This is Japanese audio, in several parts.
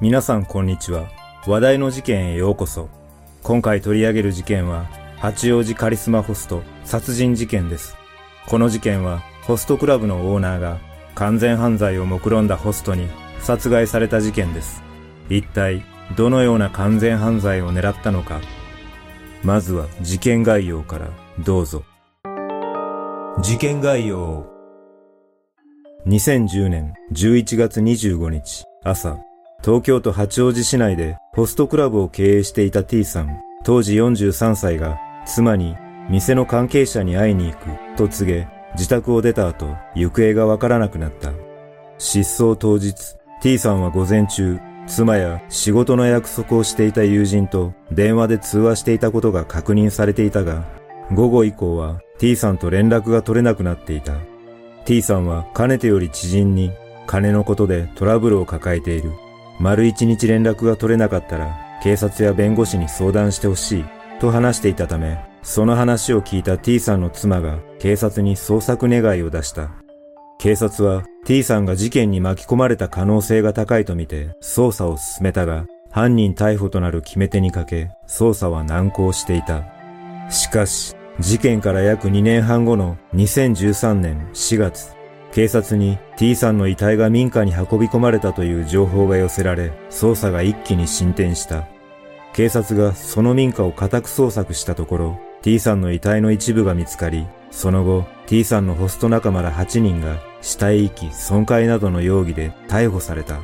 皆さんこんにちは。話題の事件へようこそ。今回取り上げる事件は、八王子カリスマホスト殺人事件です。この事件は、ホストクラブのオーナーが完全犯罪を目論んだホストに殺害された事件です。一体、どのような完全犯罪を狙ったのか。まずは事件概要からどうぞ。事件概要2010年11月25日朝、東京都八王子市内でホストクラブを経営していた T さん、当時43歳が妻に店の関係者に会いに行くと告げ、自宅を出た後、行方がわからなくなった。失踪当日、T さんは午前中、妻や仕事の約束をしていた友人と電話で通話していたことが確認されていたが、午後以降は T さんと連絡が取れなくなっていた。T さんはかねてより知人に金のことでトラブルを抱えている。丸一日連絡が取れなかったら警察や弁護士に相談してほしいと話していたため、その話を聞いた T さんの妻が警察に捜索願いを出した。警察は T さんが事件に巻き込まれた可能性が高いとみて捜査を進めたが、犯人逮捕となる決め手にかけ、捜査は難航していた。しかし、事件から約2年半後の2013年4月、警察に T さんの遺体が民家に運び込まれたという情報が寄せられ、捜査が一気に進展した。警察がその民家を家宅捜索したところ、T さんの遺体の一部が見つかり、その後、T さんのホスト仲間ら8人が死体遺棄、損壊などの容疑で逮捕された。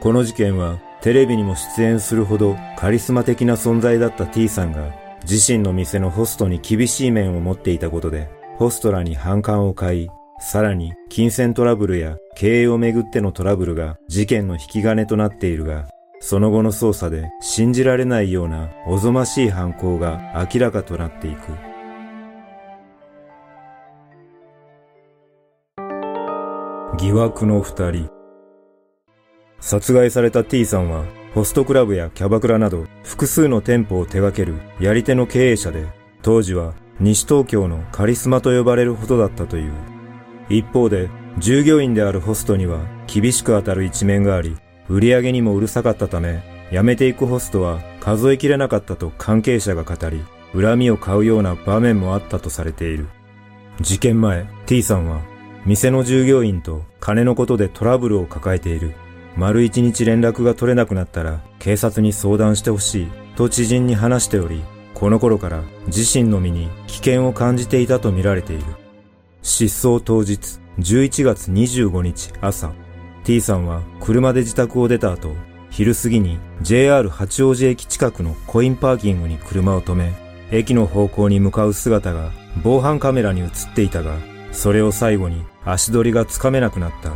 この事件は、テレビにも出演するほどカリスマ的な存在だった T さんが、自身の店のホストに厳しい面を持っていたことで、ホストらに反感を買い、さらに、金銭トラブルや経営をめぐってのトラブルが事件の引き金となっているが、その後の捜査で信じられないようなおぞましい犯行が明らかとなっていく。疑惑の二人。殺害された T さんは、ホストクラブやキャバクラなど複数の店舗を手掛けるやり手の経営者で、当時は西東京のカリスマと呼ばれるほどだったという。一方で、従業員であるホストには厳しく当たる一面があり、売り上げにもうるさかったため、辞めていくホストは数えきれなかったと関係者が語り、恨みを買うような場面もあったとされている。事件前、T さんは、店の従業員と金のことでトラブルを抱えている。丸一日連絡が取れなくなったら警察に相談してほしいと知人に話しており、この頃から自身の身に危険を感じていたとみられている。失踪当日、11月25日朝、T さんは車で自宅を出た後、昼過ぎに JR 八王子駅近くのコインパーキングに車を止め、駅の方向に向かう姿が防犯カメラに映っていたが、それを最後に足取りがつかめなくなった。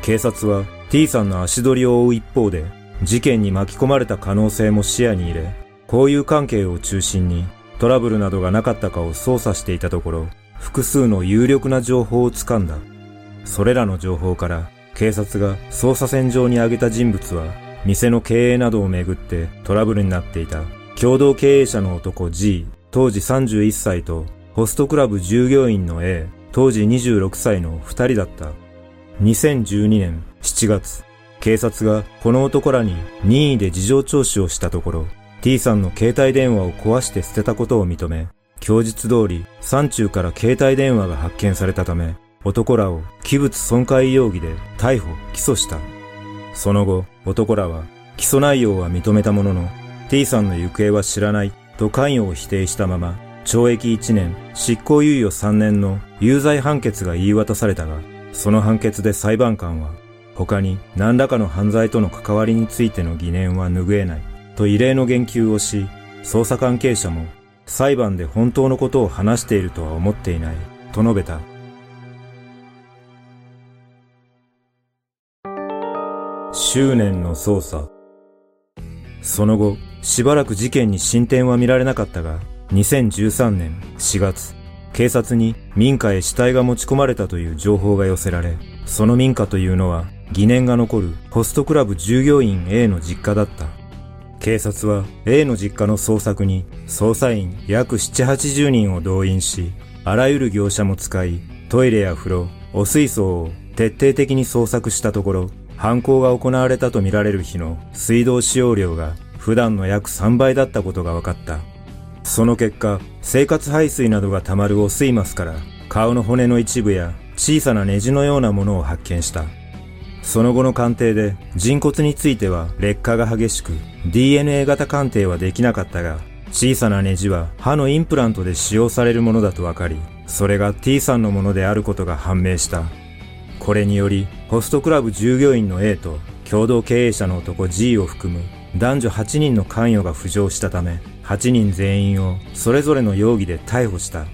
警察は T さんの足取りを追う一方で、事件に巻き込まれた可能性も視野に入れ、交友関係を中心にトラブルなどがなかったかを捜査していたところ、複数の有力な情報をつかんだ。それらの情報から警察が捜査線上に挙げた人物は店の経営などをめぐってトラブルになっていた共同経営者の男 G 当時31歳とホストクラブ従業員の A 当時26歳の2人だった。2012年7月、警察がこの男らに任意で事情聴取をしたところ、T さんの携帯電話を壊して捨てたことを認め、供述通り、山中から携帯電話が発見されたため、男らを器物損壊容疑で逮捕・起訴した。その後、男らは起訴内容は認めたものの、T さんの行方は知らないと関与を否定したまま、懲役1年、執行猶予3年の有罪判決が言い渡されたが、その判決で裁判官は、他に何らかの犯罪との関わりについての疑念は拭えない、と異例の言及をし、捜査関係者も裁判で本当のことを話しているとは思っていない、と述べた。執念の捜査。その後、しばらく事件に進展は見られなかったが、2013年4月、警察に民家へ死体が持ち込まれたという情報が寄せられ、その民家というのは疑念が残るホストクラブ従業員 A の実家だった。警察は A の実家の捜索に捜査員約7、80人を動員し、あらゆる業者も使い、トイレや風呂、お水槽を徹底的に捜索したところ、犯行が行われたとみられる日の水道使用量が普段の約3倍だったことが分かった。その結果、生活排水などが溜まる汚水マスから顔の骨の一部や小さなネジのようなものを発見した。その後の鑑定で人骨については劣化が激しく DNA 型鑑定はできなかったが小さなネジは歯のインプラントで使用されるものだと分かりそれが T さんのものであることが判明した。これによりホストクラブ従業員の A と共同経営者の男 G を含む男女8人の関与が浮上したため8人全員をそれぞれの容疑で逮捕した。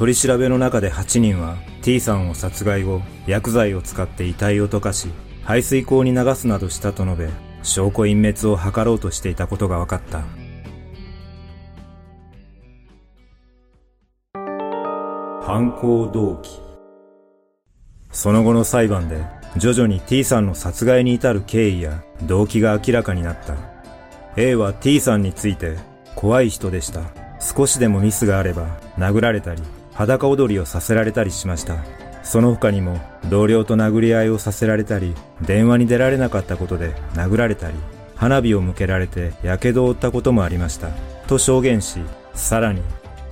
取り調べの中で8人は T さんを殺害後、薬剤を使って遺体を溶かし、排水口に流すなどしたと述べ、証拠隠滅を図ろうとしていたことが分かった。犯行動機。その後の裁判で徐々に T さんの殺害に至る経緯や動機が明らかになった。A は T さんについて怖い人でした。少しでもミスがあれば殴られたり裸踊りをさせられたりしました。その他にも同僚と殴り合いをさせられたり、電話に出られなかったことで殴られたり、花火を向けられて火傷を負ったこともありました。と証言し、さらに、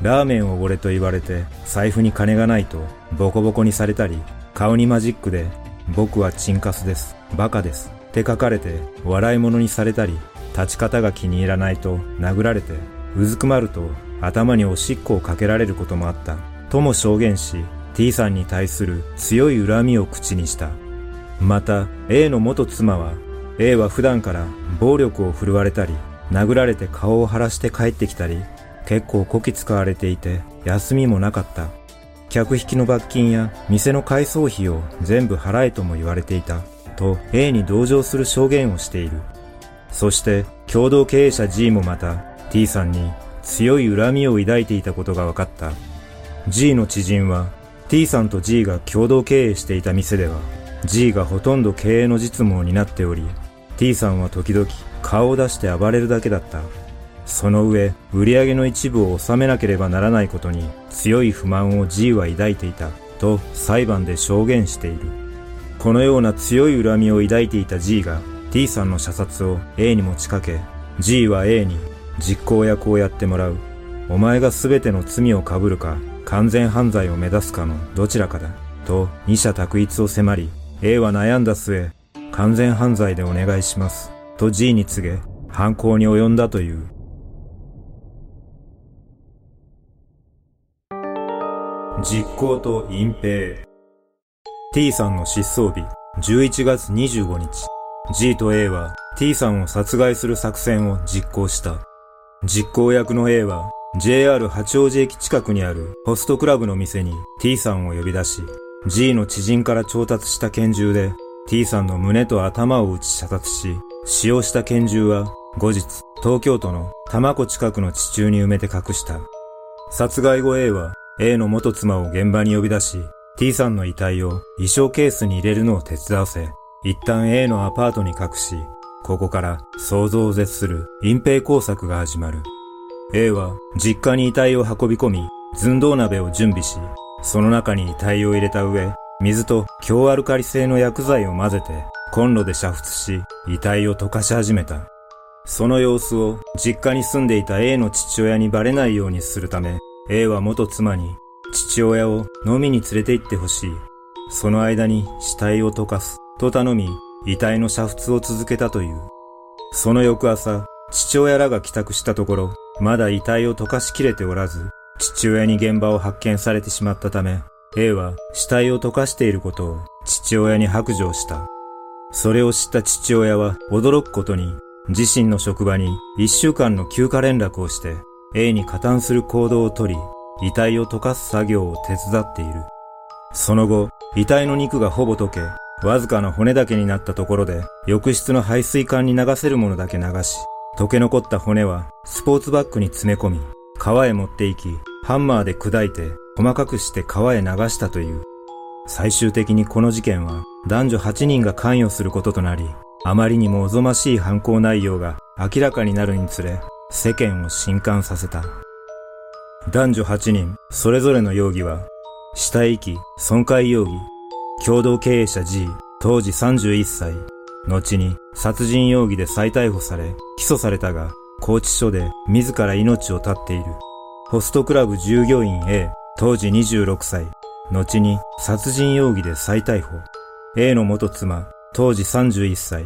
ラーメンを俺と言われて財布に金がないとボコボコにされたり、顔にマジックで僕はチンカスです、バカですって書かれて笑い物にされたり、立ち方が気に入らないと殴られて、うずくまると頭におしっこをかけられることもあった。とも証言し T さんに対する強い恨みを口にした。また A の元妻は A は普段から暴力を振るわれたり殴られて顔を腫らして帰ってきたり結構こき使われていて休みもなかった。客引きの罰金や店の改装費を全部払えとも言われていたと A に同情する証言をしている。そして共同経営者 G もまた T さんに強い恨みを抱いていたことが分かった。G の知人は T さんと G が共同経営していた店では G がほとんど経営の実務を担っており T さんは時々顔を出して暴れるだけだった。その上売り上げの一部を納めなければならないことに強い不満を G は抱いていたと裁判で証言している。このような強い恨みを抱いていた G が T さんの射殺を A に持ちかけ G は A に実行役をやってもらう。お前が全ての罪を被るか完全犯罪を目指すかのどちらかだ。と二者択一を迫り、A は悩んだ末、完全犯罪でお願いします。と G に告げ、犯行に及んだという。実行と隠蔽。T さんの失踪日、11月25日。G と A は T さんを殺害する作戦を実行した。実行役の A は JR 八王子駅近くにあるホストクラブの店に T さんを呼び出し、G の知人から調達した拳銃で T さんの胸と頭を撃ち射殺し、使用した拳銃は後日東京都の多摩湖近くの地中に埋めて隠した。殺害後 A は A の元妻を現場に呼び出し、T さんの遺体を衣装ケースに入れるのを手伝わせ、一旦 A のアパートに隠し、ここから想像を絶する隠蔽工作が始まる。A は実家に遺体を運び込み、寸胴鍋を準備し、その中に遺体を入れた上、水と強アルカリ性の薬剤を混ぜて、コンロで煮沸し、遺体を溶かし始めた。その様子を実家に住んでいた A の父親にバレないようにするため、A は元妻に父親を飲みに連れて行ってほしい。その間に死体を溶かすと頼み、遺体の煮沸を続けたという。その翌朝、父親らが帰宅したところ、まだ遺体を溶かしきれておらず、父親に現場を発見されてしまったため、A は死体を溶かしていることを父親に白状した。それを知った父親は驚くことに、自身の職場に一週間の休暇連絡をして、A に加担する行動をとり、遺体を溶かす作業を手伝っている。その後、遺体の肉がほぼ溶け、わずかな骨だけになったところで、浴室の排水管に流せるものだけ流し、溶け残った骨はスポーツバッグに詰め込み、川へ持って行き、ハンマーで砕いて細かくして川へ流したという。最終的にこの事件は男女8人が関与することとなり、あまりにもおぞましい犯行内容が明らかになるにつれ、世間を震撼させた。男女8人、それぞれの容疑は、死体遺棄、損壊容疑、共同経営者 G、当時31歳、後に殺人容疑で再逮捕され、起訴されたが、拘置所で自ら命を絶っている。ホストクラブ従業員 A、当時26歳、後に殺人容疑で再逮捕。A の元妻、当時31歳。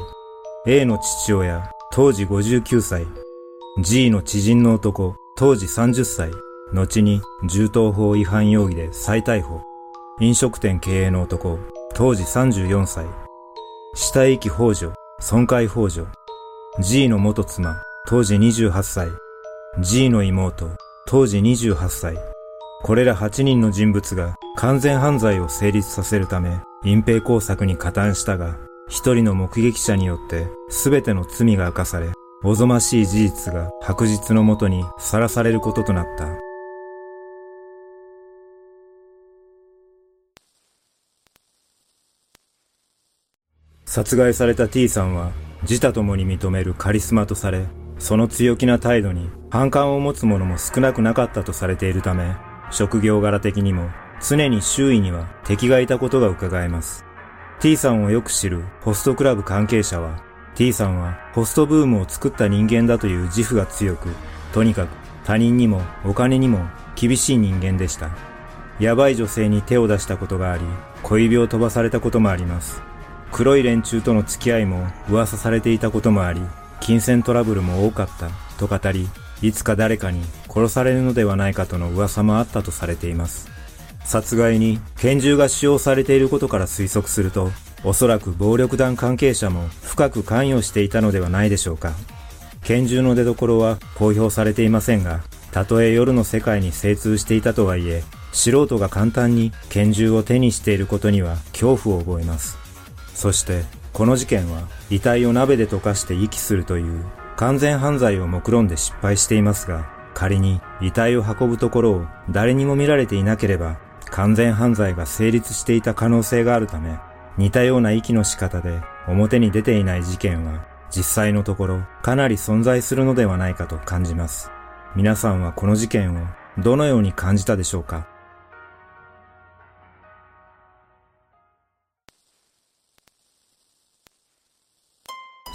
A の父親、当時59歳。G の知人の男、当時30歳。後に銃刀法違反容疑で再逮捕。飲食店経営の男、当時34歳。死体遺棄幇助、損壊幇助。G の元妻、当時28歳。G の妹、当時28歳。これら8人の人物が完全犯罪を成立させるため隠蔽工作に加担したが、一人の目撃者によって全ての罪が明かされ、おぞましい事実が白日のもとにさらされることとなった。殺害された T さんは自他ともに認めるカリスマとされ、その強気な態度に反感を持つ者も少なくなかったとされているため、職業柄的にも常に周囲には敵がいたことが伺えます。T さんをよく知るホストクラブ関係者は、T さんはホストブームを作った人間だという自負が強く、とにかく他人にもお金にも厳しい人間でした。やばい女性に手を出したことがあり、小指を飛ばされたこともあります。黒い連中との付き合いも噂されていたこともあり、金銭トラブルも多かったと語り、いつか誰かに殺されるのではないかとの噂もあったとされています。殺害に拳銃が使用されていることから推測すると、おそらく暴力団関係者も深く関与していたのではないでしょうか。拳銃の出所は公表されていませんが、たとえ夜の世界に精通していたとはいえ、素人が簡単に拳銃を手にしていることには恐怖を覚えます。そして、この事件は遺体を鍋で溶かして遺棄するという完全犯罪を目論んで失敗していますが、仮に遺体を運ぶところを誰にも見られていなければ完全犯罪が成立していた可能性があるため、似たような遺棄の仕方で表に出ていない事件は実際のところかなり存在するのではないかと感じます。皆さんはこの事件をどのように感じたでしょうか？